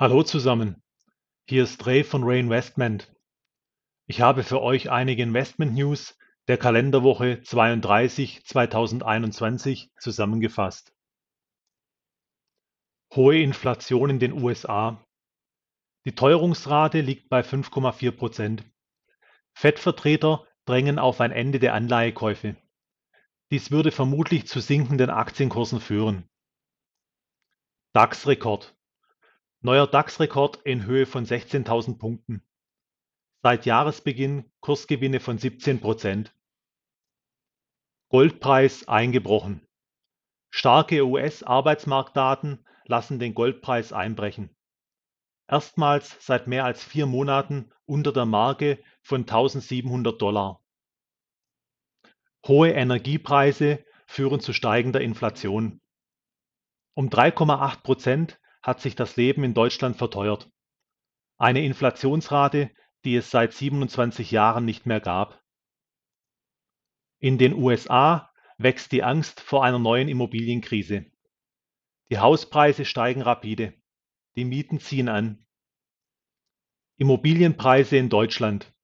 Hallo zusammen, hier ist Ray von Ray Investment. Ich habe für euch einige Investment News der Kalenderwoche 32 2021 zusammengefasst. Hohe Inflation in den USA. Die Teuerungsrate liegt bei 5,4 Prozent. Fettvertreter drängen auf ein Ende der Anleihekäufe. Dies würde vermutlich zu sinkenden Aktienkursen führen. DAX-Rekord. Neuer DAX-Rekord in Höhe von 16.000 Punkten. Seit Jahresbeginn Kursgewinne von 17 Prozent. Goldpreis eingebrochen. Starke US-Arbeitsmarktdaten lassen den Goldpreis einbrechen. Erstmals seit mehr als vier Monaten unter der Marke von 1700 Dollar. Hohe Energiepreise führen zu steigender Inflation. Um 3,8 Prozent hat sich das Leben in Deutschland verteuert. Eine Inflationsrate, die es seit 27 Jahren nicht mehr gab. In den USA wächst die Angst vor einer neuen Immobilienkrise. Die Hauspreise steigen rapide. Die Mieten ziehen an. Immobilienpreise in Deutschland.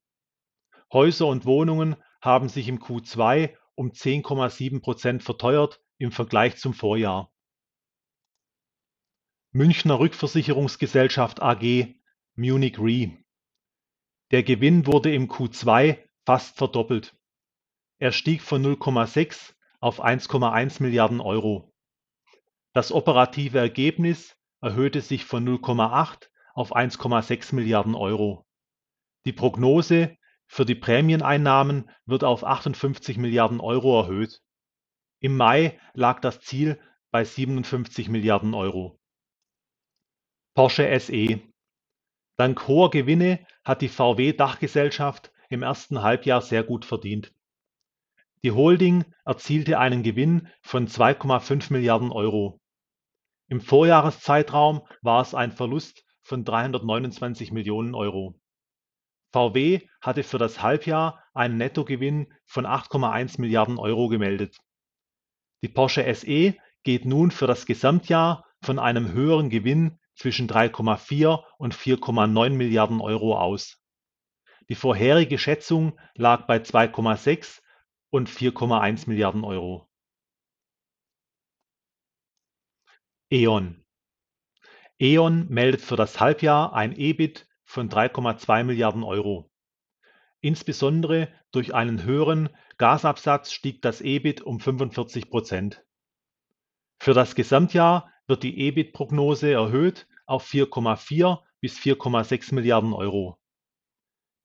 Häuser und Wohnungen haben sich im Q2 um 10,7 Prozent verteuert im Vergleich zum Vorjahr. Münchner Rückversicherungsgesellschaft AG Munich Re. Der Gewinn wurde im Q2 fast verdoppelt. Er stieg von 0,6 auf 1,1 Milliarden Euro. Das operative Ergebnis erhöhte sich von 0,8 auf 1,6 Milliarden Euro. Die Prognose für die Prämieneinnahmen wird auf 58 Milliarden Euro erhöht. Im Mai lag das Ziel bei 57 Milliarden Euro. Porsche SE. Dank hoher Gewinne hat die VW-Dachgesellschaft im ersten Halbjahr sehr gut verdient. Die Holding erzielte einen Gewinn von 2,5 Milliarden Euro. Im Vorjahreszeitraum war es ein Verlust von 329 Millionen Euro. VW hatte für das Halbjahr einen Nettogewinn von 8,1 Milliarden Euro gemeldet. Die Porsche SE geht nun für das Gesamtjahr von einem höheren Gewinn zwischen 3,4 und 4,9 Milliarden Euro aus. Die vorherige Schätzung lag bei 2,6 und 4,1 Milliarden Euro. E.ON E.ON meldet für das Halbjahr ein EBIT von 3,2 Milliarden Euro. Insbesondere durch einen höheren Gasabsatz stieg das EBIT um 45 Prozent. Für das Gesamtjahr wird die EBIT-Prognose erhöht auf 4,4 bis 4,6 Milliarden Euro.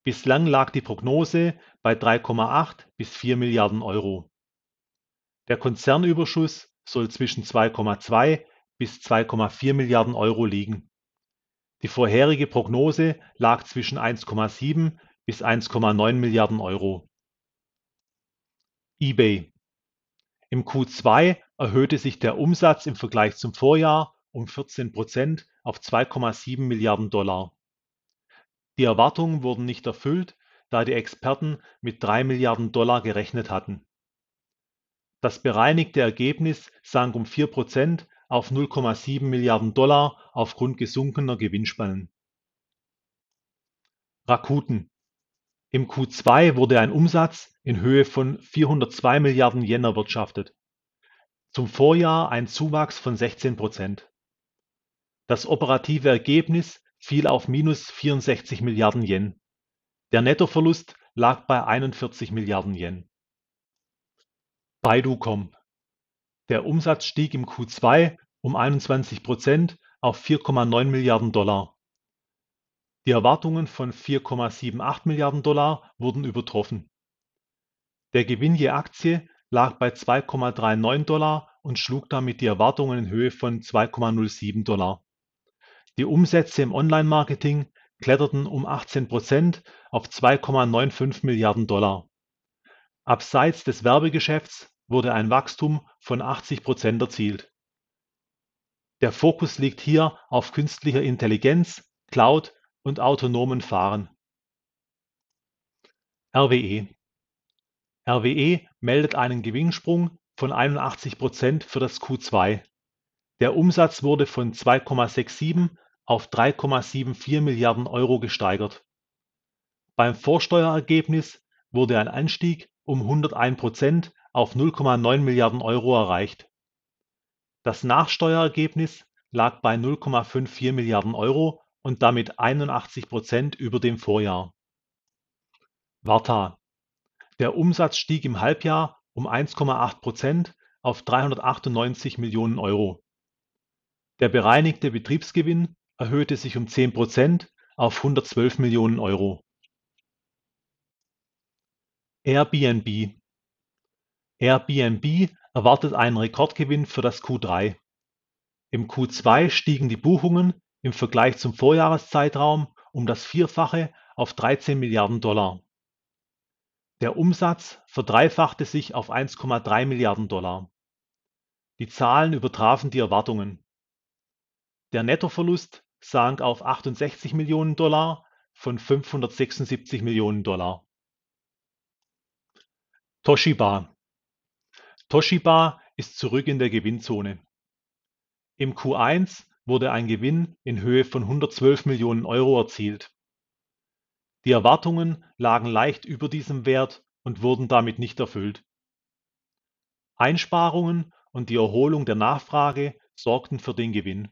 Bislang lag die Prognose bei 3,8 bis 4 Milliarden Euro. Der Konzernüberschuss soll zwischen 2,2 bis 2,4 Milliarden Euro liegen. Die vorherige Prognose lag zwischen 1,7 bis 1,9 Milliarden Euro. eBay Im Q2 erhöhte sich der Umsatz im Vergleich zum Vorjahr um 14 Prozent auf 2,7 Milliarden Dollar. Die Erwartungen wurden nicht erfüllt, da die Experten mit 3 Milliarden Dollar gerechnet hatten. Das bereinigte Ergebnis sank um 4 Prozent auf 0,7 Milliarden Dollar aufgrund gesunkener Gewinnspannen. Rakuten Im Q2 wurde ein Umsatz in Höhe von 402 Milliarden Yen erwirtschaftet. Zum Vorjahr ein Zuwachs von 16 Prozent. Das operative Ergebnis fiel auf minus 64 Milliarden Yen. Der Nettoverlust lag bei 41 Milliarden Yen. Baidu.com Der Umsatz stieg im Q2 um 21 Prozent auf 4,9 Milliarden Dollar. Die Erwartungen von 4,78 Milliarden Dollar wurden übertroffen. Der Gewinn je Aktie lag bei 2,39 Dollar und schlug damit die Erwartungen in Höhe von 2,07 Dollar. Die Umsätze im Online-Marketing kletterten um 18 Prozent auf 2,95 Milliarden Dollar. Abseits des Werbegeschäfts wurde ein Wachstum von 80 Prozent erzielt. Der Fokus liegt hier auf künstlicher Intelligenz, Cloud und autonomen Fahren. RWE RWE meldet einen Gewinnsprung von 81 Prozent für das Q2. Der Umsatz wurde von 2,67 auf 3,74 Milliarden Euro gesteigert. Beim Vorsteuerergebnis wurde ein Anstieg um 101 Prozent auf 0,9 Milliarden Euro erreicht. Das Nachsteuerergebnis lag bei 0,54 Milliarden Euro und damit 81 Prozent über dem Vorjahr. Warta: Der Umsatz stieg im Halbjahr um 1,8 Prozent auf 398 Millionen Euro. Der bereinigte Betriebsgewinn erhöhte sich um 10 Prozent auf 112 Millionen Euro. Airbnb Airbnb erwartet einen Rekordgewinn für das Q3. Im Q2 stiegen die Buchungen im Vergleich zum Vorjahreszeitraum um das Vierfache auf 13 Milliarden Dollar. Der Umsatz verdreifachte sich auf 1,3 Milliarden Dollar. Die Zahlen übertrafen die Erwartungen. Der Nettoverlust sank auf 68 Millionen Dollar von 576 Millionen Dollar. Toshiba Toshiba ist zurück in der Gewinnzone. Im Q1 wurde ein Gewinn in Höhe von 112 Millionen Euro erzielt. Die Erwartungen lagen leicht über diesem Wert und wurden damit nicht erfüllt. Einsparungen und die Erholung der Nachfrage sorgten für den Gewinn.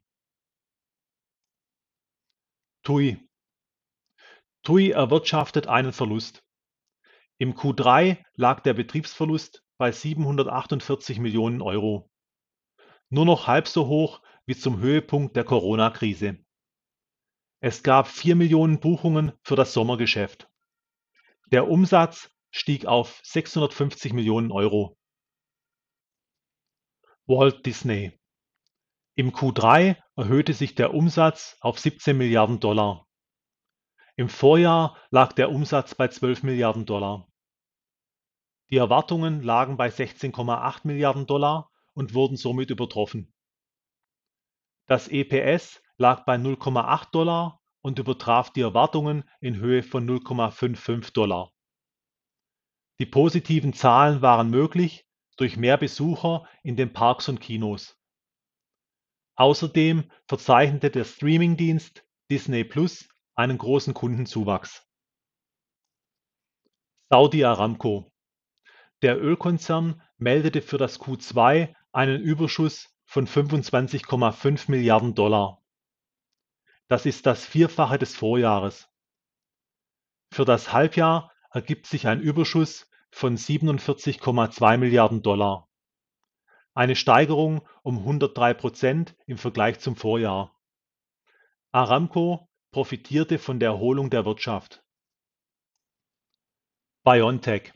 TUI TUI erwirtschaftet einen Verlust. Im Q3 lag der Betriebsverlust bei 748 Millionen Euro. Nur noch halb so hoch wie zum Höhepunkt der Corona-Krise. Es gab 4 Millionen Buchungen für das Sommergeschäft. Der Umsatz stieg auf 650 Millionen Euro. Walt Disney Im Q3 erhöhte sich der Umsatz auf 17 Milliarden Dollar. Im Vorjahr lag der Umsatz bei 12 Milliarden Dollar. Die Erwartungen lagen bei 16,8 Milliarden Dollar und wurden somit übertroffen. Das EPS lag bei 0,8 Dollar und übertraf die Erwartungen in Höhe von 0,55 Dollar. Die positiven Zahlen waren möglich durch mehr Besucher in den Parks und Kinos. Außerdem verzeichnete der Streamingdienst Disney Plus einen großen Kundenzuwachs. Saudi Aramco Der Ölkonzern meldete für das Q2 einen Überschuss von 25,5 Milliarden Dollar. Das ist das Vierfache des Vorjahres. Für das Halbjahr ergibt sich ein Überschuss von 47,2 Milliarden Dollar, eine Steigerung um 103 Prozent im Vergleich zum Vorjahr. Aramco profitierte von der Erholung der Wirtschaft. BioNTech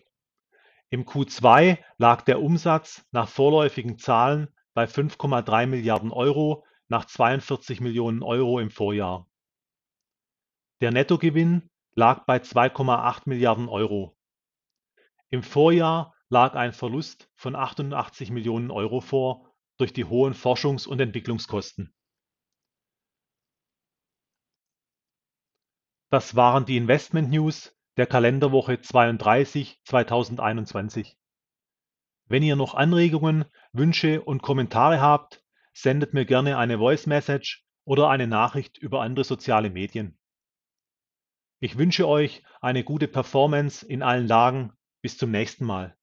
Im Q2 lag der Umsatz nach vorläufigen Zahlen bei 5,3 Milliarden Euro nach 42 Millionen Euro im Vorjahr. Der Nettogewinn lag bei 2,8 Milliarden Euro. Im Vorjahr lag ein Verlust von 88 Millionen Euro vor durch die hohen Forschungs- und Entwicklungskosten. Das waren die Investment News der Kalenderwoche 32 2021. Wenn ihr noch Anregungen, Wünsche und Kommentare habt, sendet mir gerne eine Voice Message oder eine Nachricht über andere soziale Medien. Ich wünsche euch eine gute Performance in allen Lagen bis zum nächsten Mal.